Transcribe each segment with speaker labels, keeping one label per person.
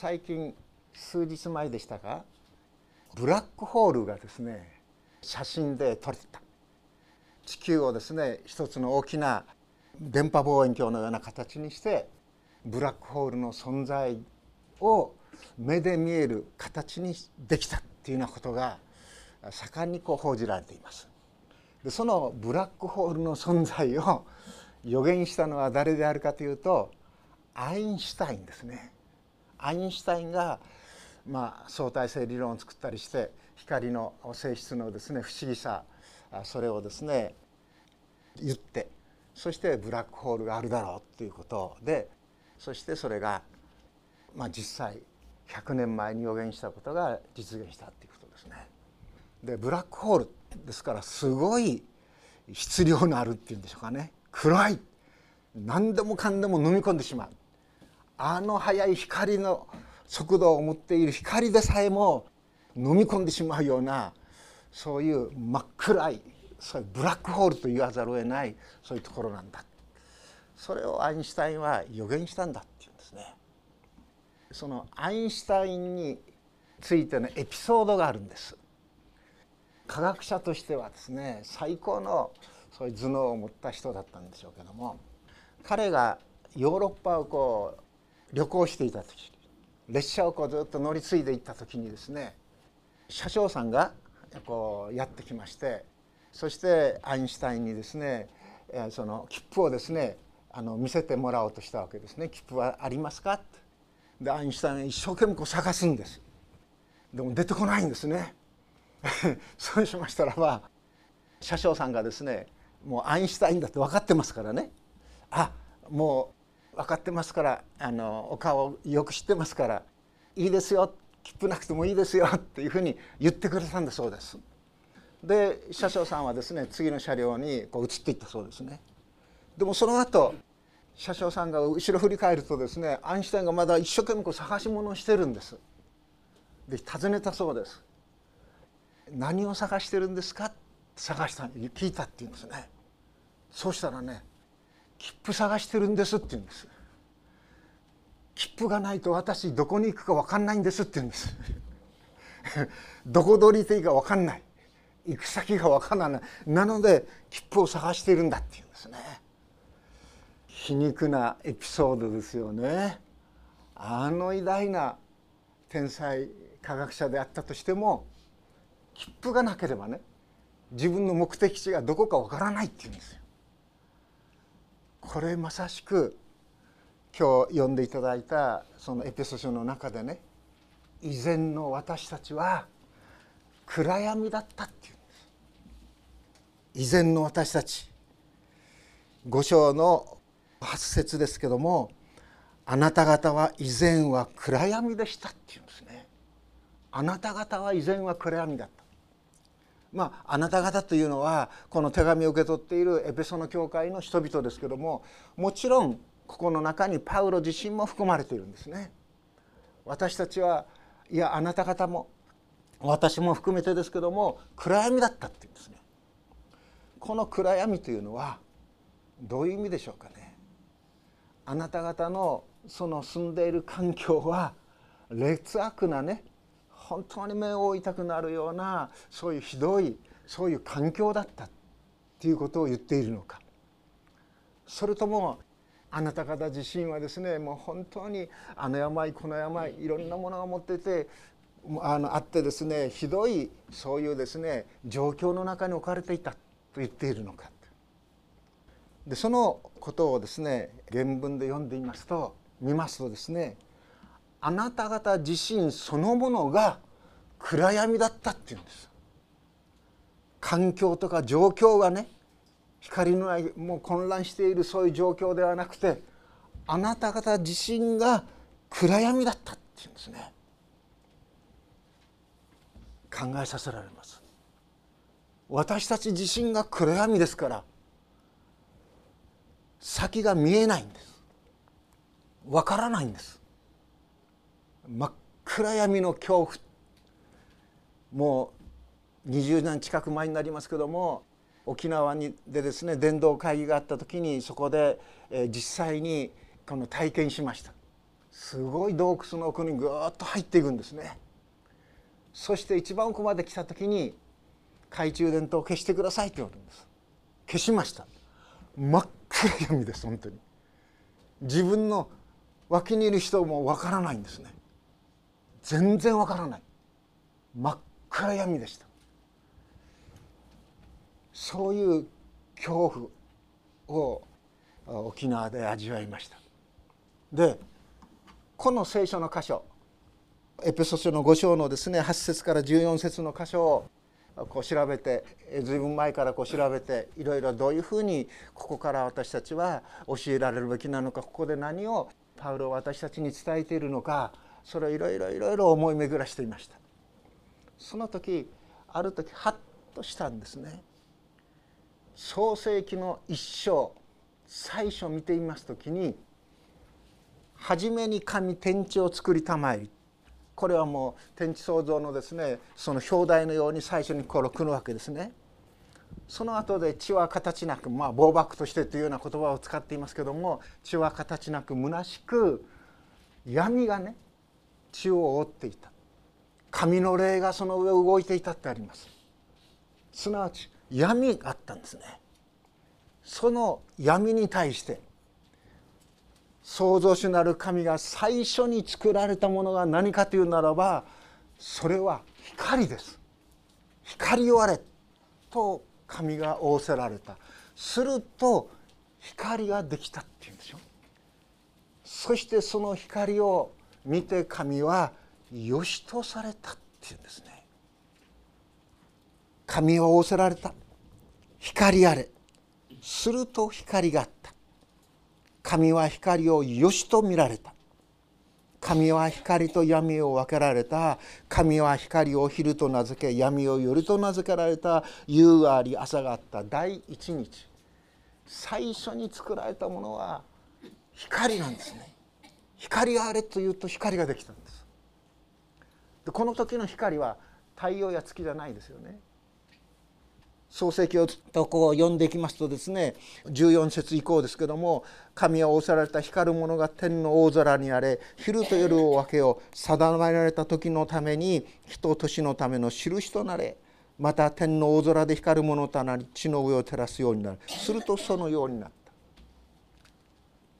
Speaker 1: 最近数日前でしたか？ブラックホールがですね写真で撮れた地球をですね一つの大きな電波望遠鏡のような形にしてブラックホールの存在を目で見える形にできたっていうようなことが盛んにこう報じられています。でそのブラックホールの存在を予言したのは誰であるかというとアインシュタインですね。アインシュタインがまあ、相対性理論を作ったりして光の性質のですね不思議さそれをですね言ってそしてブラックホールがあるだろうということでそしてそれが、まあ、実際100年前に予言したことが実現したということですね。でブラックホールですからすごい質量のあるっていうんでしょうかね。暗い。何でもかんでも飲み込んでしまう。あの速い光の速度を持っている光でさえも飲み込んでしまうようなそういう真っ暗いそういうブラックホールと言わざるを得ないそういうところなんだそれをアインシュタインは予言したんだっていうんですね。そのアインシュタインについてのエピソードがあるんです。科学者としてはですね最高のそういう頭脳を持った人だったんでしょうけども彼がヨーロッパをこう旅行していた時列車をこうずっと乗り継いでいった時にですね車掌さんがこうやってきましてそしてアインシュタインにですねその切符をですねあの見せてもらおうとしたわけですね「切符はありますか?」でアインシュタインは一生懸命こう探すんです。でも出てこないんですね。そうしましたらば車掌さんがですねもうアインシュタインだって分かってますからね。あも分かってますからあのお顔をよく知ってますからいいですよ切符なくてもいいですよっていうふうに言ってくれたんだそうです。で車掌さんはですね次の車両にこう移っていったそうですね。でもその後車掌さんが後ろ振り返るとですねアインシュタインがまだ一生懸命こう探し物をしてるんです。で尋ねたそうです。何を探してるんですか？探した聞いたって言うんですね。そうしたらね切符探してるんですって言うんです。切符がないと私どこに行くか分かんないんですって言うんです。どこ取りていいか分かんない。行く先が分からない。なので切符を探しているんだって言うんですね。皮肉なエピソードですよね。あの偉大な天才科学者であったとしても切符がなければね自分の目的地がどこかわからないって言うんですよ。これまさしく今日読んでいただいたそのエペソ書の中でね以前の私たちは暗闇だったっていうんです。以前の私たち五章の八節ですけどもあなた方は以前は暗闇でしたっていうんですね。あなた方は以前は暗闇だった。まあ、あなた方というのはこの手紙を受け取っているエペソの教会の人々ですけどももちろんここの中にパウロ自身も含まれているんですね。私たちはいやあなた方も私も含めてですけども暗闇だったっていうんですね。この暗闇というのはどういう意味でしょうかね。あなた方のその住んでいる環境は劣悪なね本当に目を覆いたくなるようなそういうひどいそういう環境だったっていうことを言っているのか。それともあなた方自身はですねもう本当にあの病この病いろんなものが持っててあのあってですねひどいそういうですね状況の中に置かれていたと言っているのか。でそのことをですね原文で読んでみますと見ますとですねあなた方自身そのものが暗闇だったっていうんです。環境とか状況がね光のないもう混乱しているそういう状況ではなくてあなた方自身が暗闇だったっていうんですね。考えさせられます。私たち自身が暗闇ですから先が見えないんです。わからないんです。真っ暗闇の恐怖もう20年近く前になりますけども沖縄にでですね伝道会議があった時にそこで、え実際にこの体験しました。すごい洞窟の奥にぐーっと入っていくんですね。そして一番奥まで来た時に懐中電灯を消してくださいって言われるんです。消しました。真っ暗闇です本当に。自分の脇にいる人もわからないんですね。全然わからない。真っ暗闇でした。そういう恐怖を沖縄で味わいました。でこの聖書の箇所エペソ書の5章のですね8節から14節の箇所をこう調べて随分前からこう調べていろいろどういうふうにここから私たちは教えられるべきなのかここで何をパウロは私たちに伝えているのかそれをいろいろいろいろ思い巡らしていました。その時ある時ハッとしたんですね。創世紀の一章最初見ています時に初めに神天地を作りたまえ。これはもう天地創造のですねその表題のように最初にこれ来るわけですね。その後で血は形なくまあ暴漠としてというような言葉を使っていますけども血は形なく虚しく闇がね血を覆っていた。神の霊がその上動いていたってあります。すなわち闇があったんですね。その闇に対して創造主なる神が最初に作られたものが何かというならばそれは光です。光をあれと神が仰せられた。すると光ができたっていうんでしょそしてその光を見て神はよしとされたっていうんですね。神は仰せられた。光あれ。すると光があった。神は光をよしと見られた。神は光と闇を分けられた。神は光を昼と名付け闇を夜と名付けられた。夕があり朝があった。第一日。最初に作られたものは光なんですね。光があれというと光ができたんです。でこの時の光は太陽や月じゃないですよね。創世記をとこう読んでいきますとですね14節以降ですけども神は仰せられた光るものが天の大空にあれ昼と夜を分けよう定められた時のために人と年のための印となれまた天の大空で光るものとなり地の上を照らすようになる。するとそのようになった。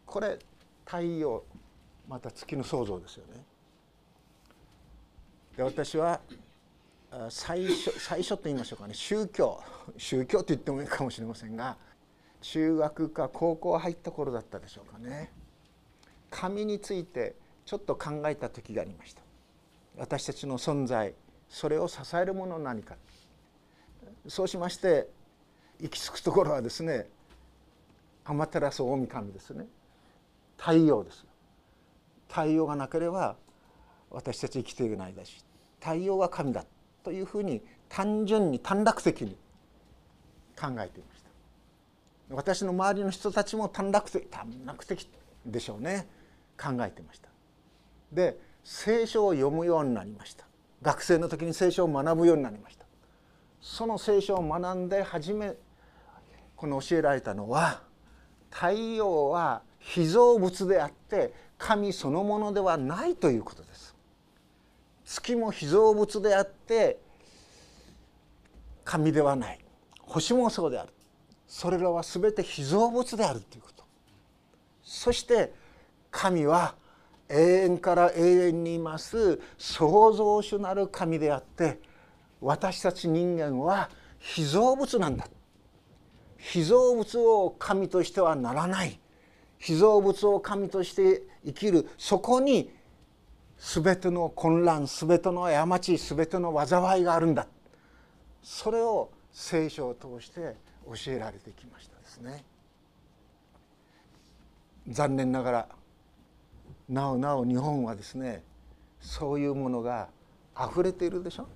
Speaker 1: これ太陽また月の創造ですよね。で私は最初最初と言いましょうかね。宗教。宗教と言ってもいいかもしれませんが中学か高校入った頃だったでしょうかね。神についてちょっと考えた時がありました。私たちの存在それを支えるもの何か。そうしまして行き着くところはですね天照大神ですね。太陽です。太陽がなければ私たち生きていけないだし太陽は神だというふうに単純に短絡的に考えていました。私の周りの人たちも短絡的短絡的でしょうね。考えてました。で聖書を読むようになりました。学生の時に聖書を学ぶようになりました。その聖書を学んで初めこの教えられたのは太陽は被造物であって神そのものではないということです。月も被造物であって神ではない。星もそうである。それらは全て被造物であるということ。そして神は永遠から永遠にいます。創造主なる神であって私たち人間は被造物なんだ。被造物を神としてはならない。被造物を神として生きる。そこに全ての混乱全ての過ち全ての災いがあるんだ。それを聖書を通して教えられてきましたですね。残念ながらなおなお日本はですねそういうものが溢れているでしょ。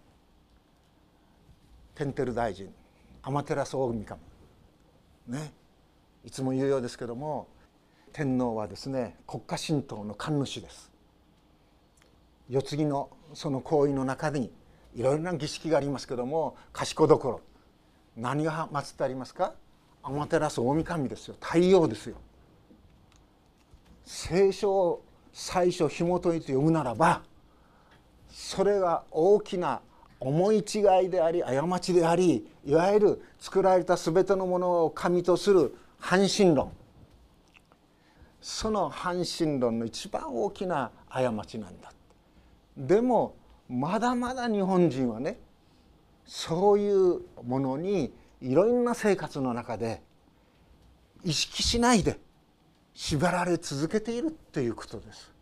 Speaker 1: テンテル大臣天照大神ね。いつも言うようですけども天皇はですね国家神道の神主です。世継ぎのその行為の中にいろいろな儀式がありますけども賢所何が祀ってありますか？天照大神ですよ。太陽ですよ。聖書を最初紐解いて読むならばそれが大きな思い違いであり過ちでありいわゆる作られた全てのものを神とする半神論。その半神論の一番大きな過ちなんだ。でもまだまだ日本人はねそういうものにいろんな生活の中で意識しないで縛られ続けているっていうことです。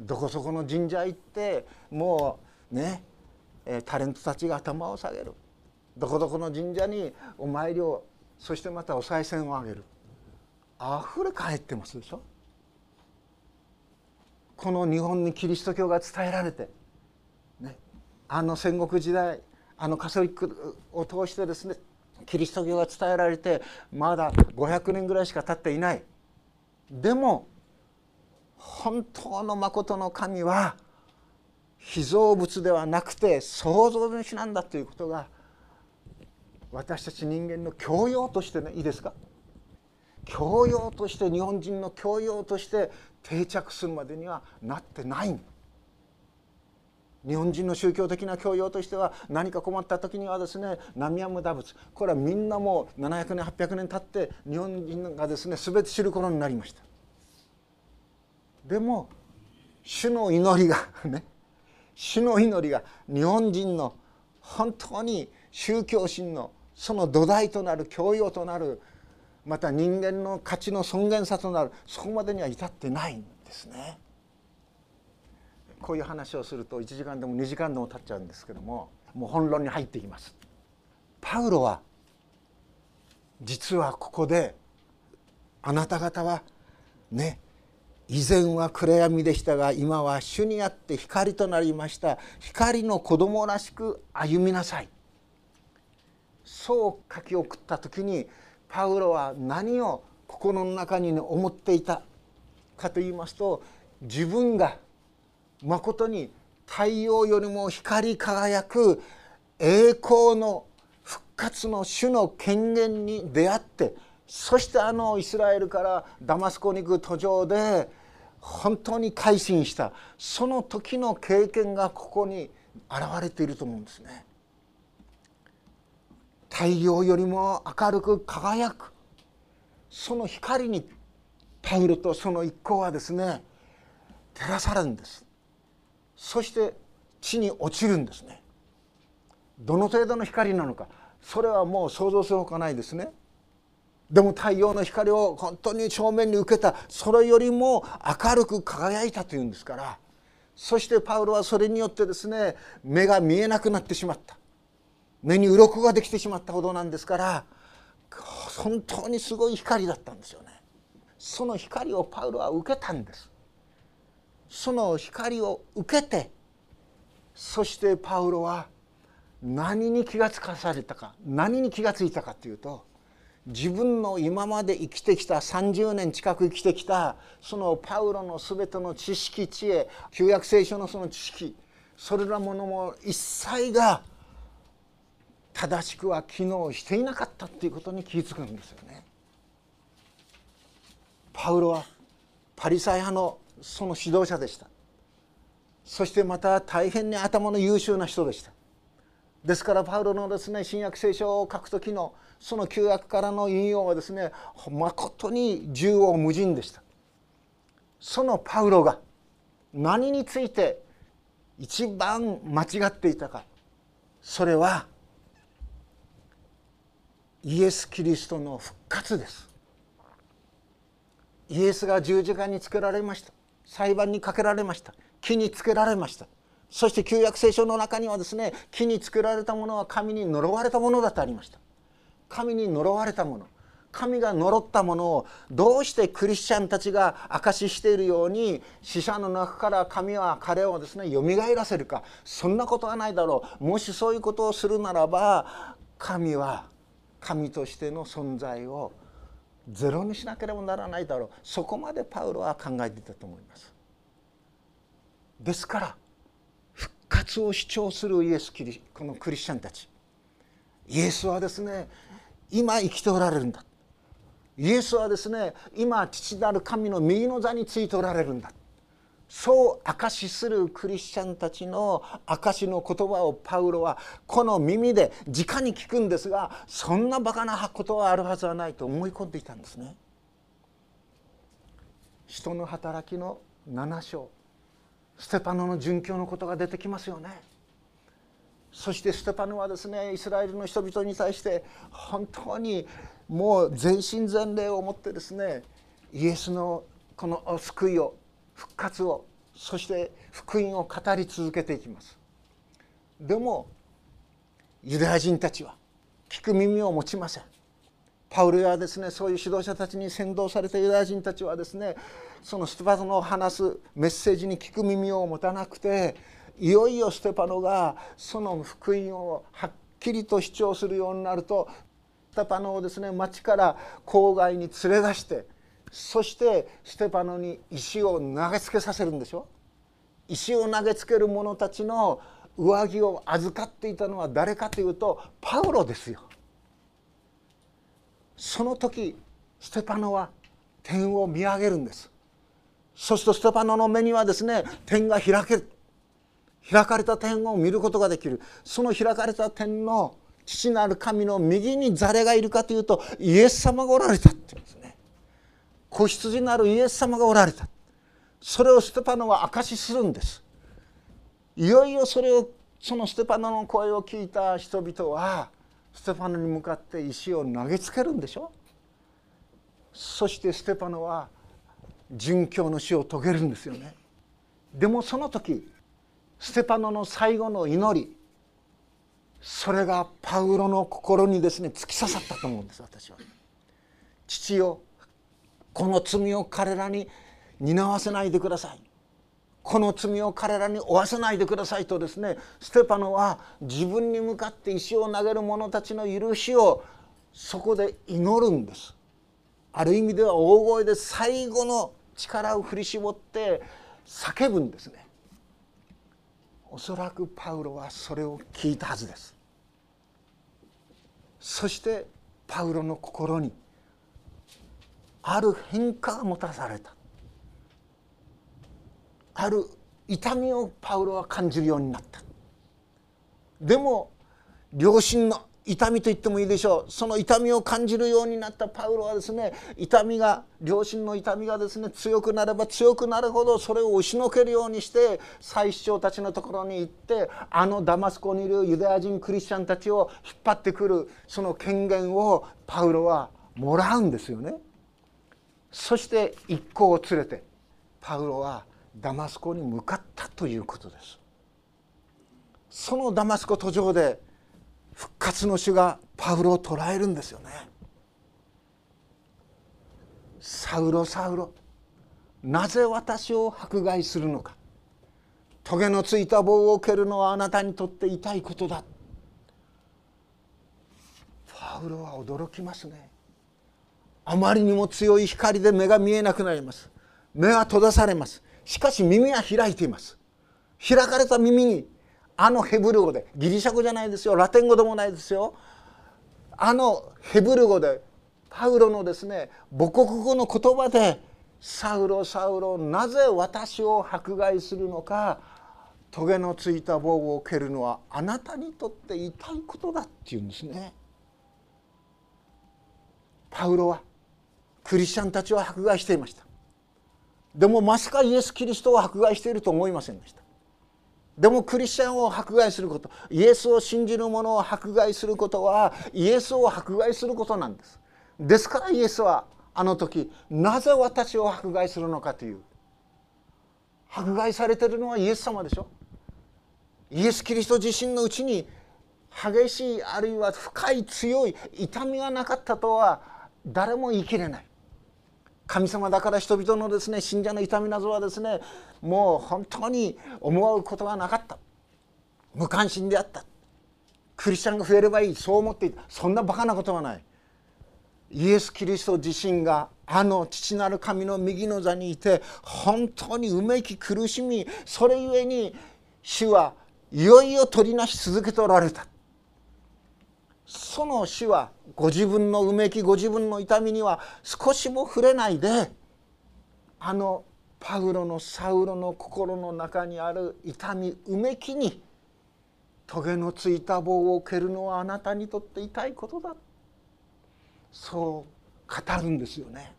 Speaker 1: どこそこの神社行ってもうねタレントたちが頭を下げる。どこどこの神社にお参りをそしてまたお賽銭をあげる。あふれ返ってますでしょ。この日本にキリスト教が伝えられて、ね、あの戦国時代あのカソリックを通してですねキリスト教が伝えられてまだ500年ぐらいしか経っていない。でも本当のまことの神は被造物ではなくて創造主なんだということが私たち人間の教養としてねいいですか？教養として日本人の教養として定着するまでにはなってない。日本人の宗教的な教養としては何か困った時にはですね南無陀仏これはみんなもう700年800年経って日本人がですね全て知る頃になりました。でも主の祈りがね主の祈りが日本人の本当に宗教心のその土台となる教養となるまた人間の価値の尊厳さとなるそこまでには至ってないんですね。こういう話をすると1時間でも2時間でも経っちゃうんですけどももう本論に入っていきます。パウロは実はここであなた方はね以前は暗闇でしたが今は主にあって光となりました光の子供らしく歩みなさいそう書き送った時にパウロは何を心の中に思っていたかと言いますと自分がまことに太陽よりも光り輝く栄光の復活の主の権限に出会ってそしてあのイスラエルからダマスコに行く途上で本当に改心したその時の経験がここに現れていると思うんですね。太陽よりも明るく輝く。その光にパウロとその一行はですね照らされるんです。そして地に落ちるんですね。どの程度の光なのかそれはもう想像するほかないですね。でも太陽の光を本当に正面に受けたそれよりも明るく輝いたというんですからそしてパウロはそれによってですね目が見えなくなってしまった。目に鱗ができてしまったほどなんですから本当にすごい光だったんですよね。その光をパウロは受けたんです。その光を受けてそしてパウロは何に気がつかされたか何に気がついたかというと自分の今まで生きてきた30年近く生きてきたそのパウロの全ての知識知恵旧約聖書のその知識それらものも一切が正しくは機能していなかったっていうことに気づくんですよね。パウロはパリサイ派のその指導者でした。そしてまた大変に頭の優秀な人でした。ですからパウロのですね新約聖書を書く時のその旧約からの引用はですねまことに縦横無尽でした。そのパウロが何について一番間違っていたか。それはイエス・キリストの復活です。イエスが十字架につけられました。裁判にかけられました。木につけられました。そして旧約聖書の中にはですね木につけられたものは神に呪われたものだとありました。神に呪われたもの。神が呪ったものをどうしてクリスチャンたちが証ししているように死者の中から神は彼をですねよみがえらせるか。そんなことはないだろう。もしそういうことをするならば神は神としての存在をゼロにしなければならないだろう。そこまでパウロは考えていたと思います。ですから復活を主張するイエスキリこのクリスチャンたち。イエスはですね今生きておられるんだ。イエスはですね今父なる神の右の座についておられるんだ。そう証しするクリスチャンたちの証しの言葉をパウロはこの耳で直に聞くんですがそんなバカなことはあるはずはないと思い込んでいたんですね。人の働きの7章ステパノの殉教のことが出てきますよね。そしてステパノはですねイスラエルの人々に対して本当にもう全身全霊を持ってですねイエスのこの救いを復活をそして福音を語り続けていきます。でもユダヤ人たちは聞く耳を持ちません。パウルやですねそういう指導者たちに先導されたユダヤ人たちはですねそのステパノの話すメッセージに聞く耳を持たなくていよいよステパノがその福音をはっきりと主張するようになるとステパノをですね町から郊外に連れ出してそしてステパノに石を投げつけさせるんでしょ？石を投げつける者たちの上着を預かっていたのは誰かというとパウロですよ。その時ステパノは天を見上げるんです。そうするとステパノの目にはですね天が開ける。開かれた天を見ることができる。その開かれた天の父なる神の右に誰がいるかというとイエス様がおられたっていうんです。子羊なるイエス様がおられた。それをステパノは証しするんです。いよいよそれをそのステパノの声を聞いた人々はステパノに向かって石を投げつけるんでしょ。そしてステパノは殉教の死を遂げるんですよね。でもその時ステパノの最後の祈りそれがパウロの心にですね突き刺さったと思うんです私は。父よこの罪を彼らに担わせないでください。この罪を彼らに負わせないでくださいとですねステパノは自分に向かって石を投げる者たちの許しをそこで祈るんです。ある意味では大声で最後の力を振り絞って叫ぶんですね。おそらくパウロはそれを聞いたはずです。そしてパウロの心にある変化がもたされた。ある痛みをパウロは感じるようになった。でも両親の痛みと言ってもいいでしょう。その痛みを感じるようになったパウロはですね痛みが両親の痛みがですね強くなれば強くなるほどそれを押しのけるようにして祭司長たちのところに行ってあのダマスコにいるユダヤ人クリスチャンたちを引っ張ってくるその権限をパウロはもらうんですよね。そして一行を連れてパウロはダマスコに向かったということです。そのダマスコ途上で復活の主がパウロを捕らえるんですよね。サウロサウロなぜ私を迫害するのか棘のついた棒を蹴るのはあなたにとって痛いことだパウロは驚きますねあまりにも強い光で目が見えなくなります。目は閉ざされます。しかし耳は開いています。開かれた耳にあのヘブル語でギリシャ語じゃないですよ。ラテン語でもないですよ。あのヘブル語でパウロのですね母国語の言葉で「サウロサウロなぜ私を迫害するのか棘のついた棒を蹴るのはあなたにとって痛いことだ」っていうんですね。パウロはクリスチャンたちを迫害していました。でもまさかイエス・キリストを迫害していると思いませんでした。でもクリスチャンを迫害することイエスを信じる者を迫害することはイエスを迫害することなんです。ですからイエスはあの時なぜ私を迫害するのかという迫害されてるのはイエス様でしょ。イエス・キリスト自身のうちに激しいあるいは深い強い痛みがなかったとは誰も言い切れない。神様だから人々のですね信者の痛みなどはですねもう本当に思うことがなかった。無関心であった。クリスチャンが増えればいい。そう思っていた。そんなバカなことはない。イエス・キリスト自身があの父なる神の右の座にいて本当にうめき苦しみそれゆえに主はいよいよ取りなし続けておられた。その死はご自分のうめきご自分の痛みには少しも触れないであのパウロのサウロの心の中にある痛みうめきにトゲのついた棒を蹴るのはあなたにとって痛いことだ。そう語るんですよね。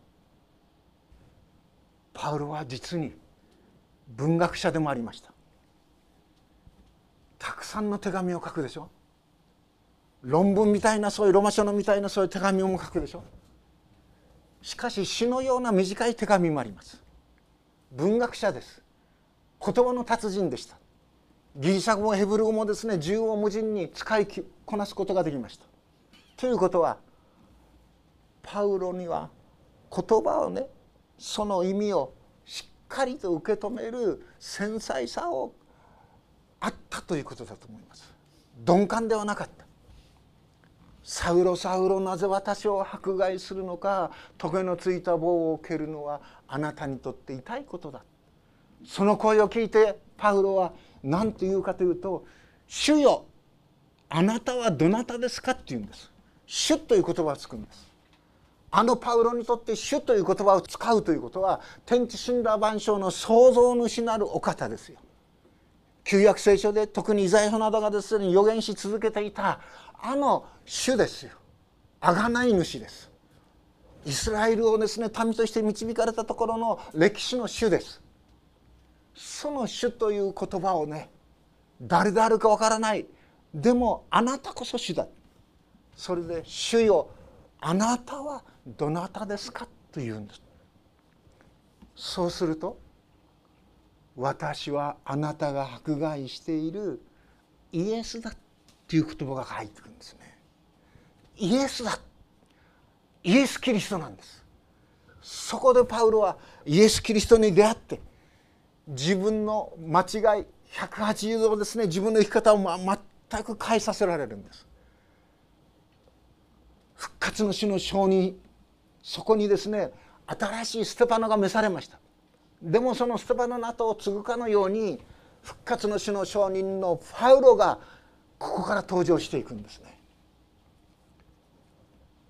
Speaker 1: パウロは実に文学者でもありました。たくさんの手紙を書くでしょ。論文みたいなそういうロマ書のみたいなそういう手紙も書くでしょ？しかし詩のような短い手紙もあります。文学者です。言葉の達人でした。ギリシャ語もヘブル語もですね縦横無尽に使いこなすことができました。ということはパウロには言葉をねその意味をしっかりと受け止める繊細さをあったということだと思います。鈍感ではなかった。サウロサウロなぜ私を迫害するのかトゲのついた棒を蹴るのはあなたにとって痛いことだ。その声を聞いてパウロは何と言うかというと「主よ。あなたはどなたですか?」って言うんです「主」という言葉をつくんです。あのパウロにとって「主」という言葉を使うということは天地神羅万象の創造主なるお方ですよ。旧約聖書で特にイザヤ書などがですね予言し続けていたあの主ですよ。贖い主です。イスラエルをですね民として導かれたところの歴史の主です。その主という言葉をね誰であるかわからない。でもあなたこそ主だ。それで「主よ。あなたはどなたですか?」と言うんです。そうすると「私はあなたが迫害しているイエスだ」っていう言葉が入ってくるんですね。イエスだイエス・キリストなんです。そこでパウロはイエス・キリストに出会って自分の間違い180度ですね自分の生き方を全く変えさせられるんです。復活の主の証人そこにですね新しいステパノが召されました。でもそのステパノの後を継ぐかのように復活の主の証人のパウロがここから登場していくんですね。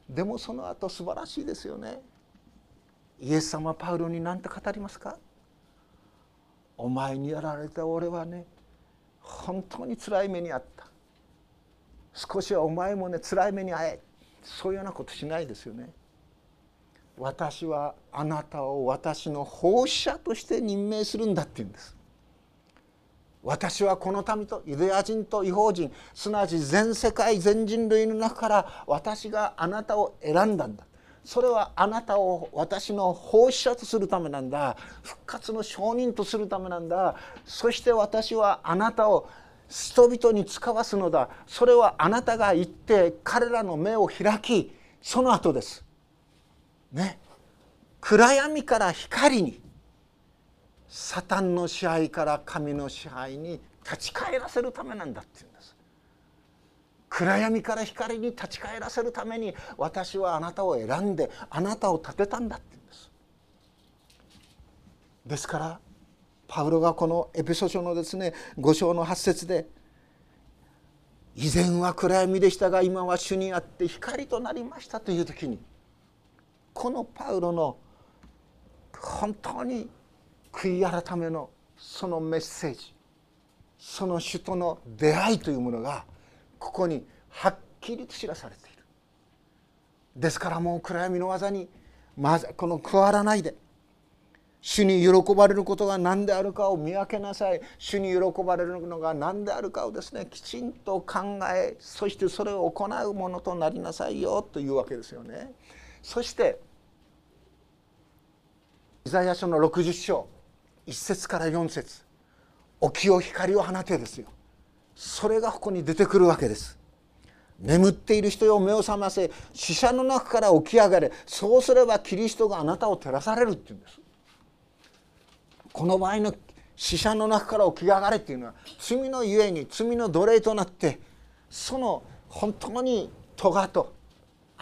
Speaker 1: でもその後素晴らしいですよね。イエス様パウロに何て語りますか？お前にやられた俺はね本当につらい目にあった。少しはお前もねつらい目に遭え。そういうようなことしないですよね。私はあなたを私の奉仕者として任命するんだって言うんです。私はこの民とユダヤ人と違法人すなわち全世界全人類の中から私があなたを選んだんだ。それはあなたを私の奉仕者とするためなんだ。復活の証人とするためなんだ。そして私はあなたを人々に使わすのだ。それはあなたが言って彼らの目を開きその後です。ね。暗闇から光にサタンの支配から神の支配に立ち返らせるためなんだっていうんです。暗闇から光に立ち返らせるために私はあなたを選んであなたを立てたんだって言うんです。ですからパウロがこのエピソ書のですね5章の8節で「以前は暗闇でしたが今は主にあって光となりました」という時にこのパウロの本当に悔い改めのそのメッセージその主との出会いというものがここにはっきりと知らされている。ですからもう暗闇の技にまずこの加わらないで。主に喜ばれることが何であるかを見分けなさい。主に喜ばれるのが何であるかをですねきちんと考えそしてそれを行うものとなりなさいよというわけですよね。そしてイザヤ書の60章1節から4節起きを光を放てですよ。それがここに出てくるわけです。眠っている人よ目を覚ませ死者の中から起き上がれそうすればキリストがあなたを照らされるって言うんです。この場合の死者の中から起き上がれっていうのは罪のゆえに罪の奴隷となってその本当に咎と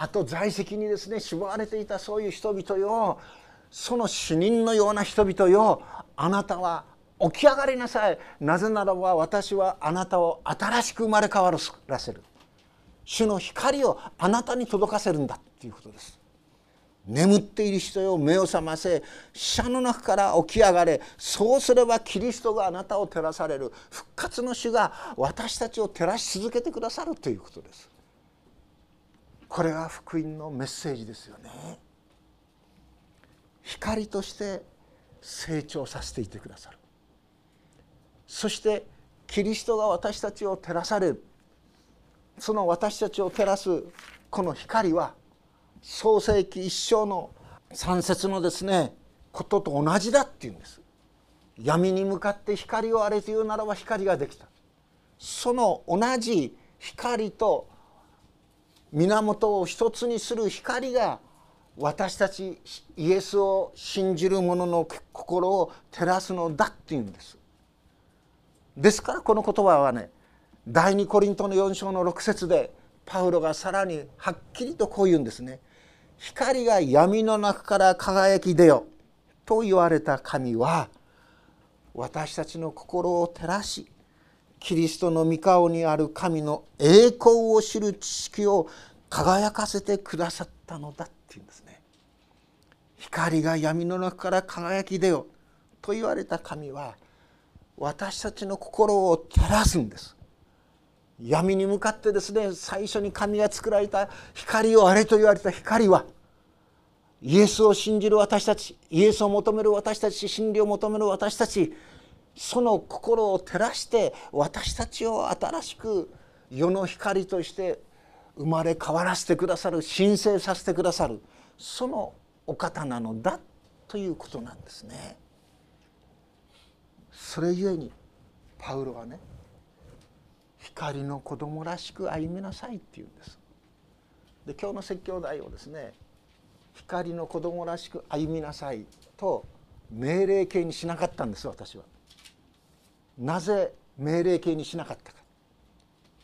Speaker 1: あと在籍にですね縛られていたそういう人々よ。その死人のような人々よ。あなたは起き上がりなさい。なぜならば私はあなたを新しく生まれ変わらせる。主の光をあなたに届かせるんだっていうことです。眠っている人よ。目を覚ませ。死者の中から起き上がれ。そうすればキリストがあなたを照らされる。復活の主が私たちを照らし続けてくださるということです。これが福音のメッセージですよね。光として成長させていてくださる。そしてキリストが私たちを照らされる。その私たちを照らすこの光は創世紀一生の三節のですねことと同じだっていうんです。闇に向かって光をあれというならば光ができた。その同じ光と源を一つにする光が私たちイエスを信じる者の心を照らすのだっていうんですですからこの言葉はね第二コリントの4章の6節でパウロがさらにはっきりとこう言うんですね。光が闇の中から輝き出よと言われた神は私たちの心を照らしキリストの御顔にある神の栄光を知る知識を輝かせてくださったのだっていうんですね。光が闇の中から輝き出よと言われた神は私たちの心を照らすんです闇に向かってですね最初に神が作られた光をあれと言われた光はイエスを信じる私たちイエスを求める私たち真理を求める私たちその心を照らして私たちを新しく世の光として生まれ変わらせてくださる神聖させてくださるそのお方なのだということなんですね。それゆえにパウロはね光の子供らしく歩みなさいって言うんですで今日の説教題をですね光の子供らしく歩みなさいと命令形にしなかったんです私はなぜ命令形にしなかったか。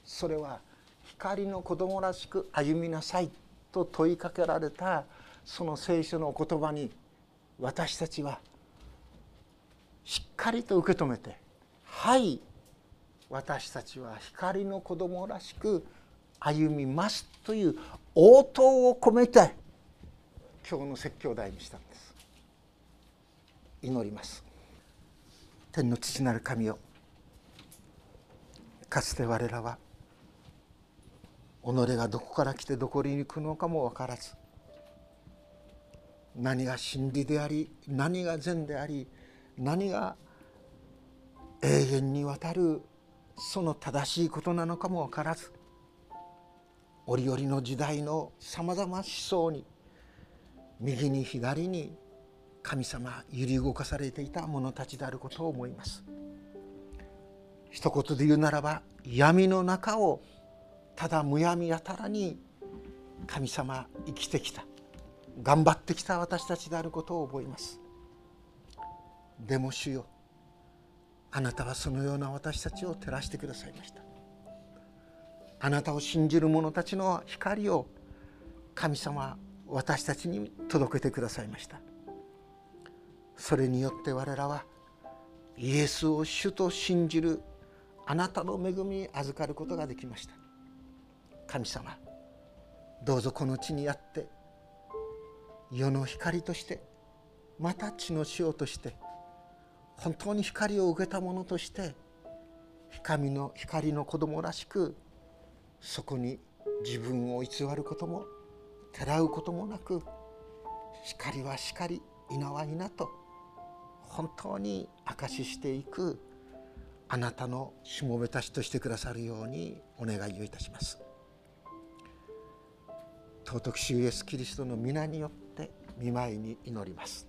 Speaker 1: それは光の子供らしく歩みなさいと問いかけられたその聖書のお言葉に私たちはしっかりと受け止めて「はい私たちは光の子供らしく歩みます」という応答を込めて今日の説教題にしたんです。祈ります。天の父なる神よかつて我らは己がどこから来てどこに行くのかも分からず何が真理であり何が善であり何が永遠にわたるその正しいことなのかも分からず折々の時代のさまざま思想に右に左に神様揺り動かされていた者たちであることを思います。一言で言うならば闇の中をただむやみやたらに神様生きてきた。頑張ってきた私たちであることを覚えます。でも主よあなたはそのような私たちを照らしてくださいました。あなたを信じる者たちの光を神様私たちに届けてくださいました。それによって我らはイエスを主と信じるあなたの恵みに預かることができました。神様どうぞこの地にあって世の光としてまた地の塩として本当に光を受けたものとして光の光の子供らしくそこに自分を偽ることもてらうこともなく光は光稲は稲と本当に証ししていくあなたのしもべたちとしてくださるようにお願いをいたします。尊き主イエスキリストの皆によって見舞いに祈ります。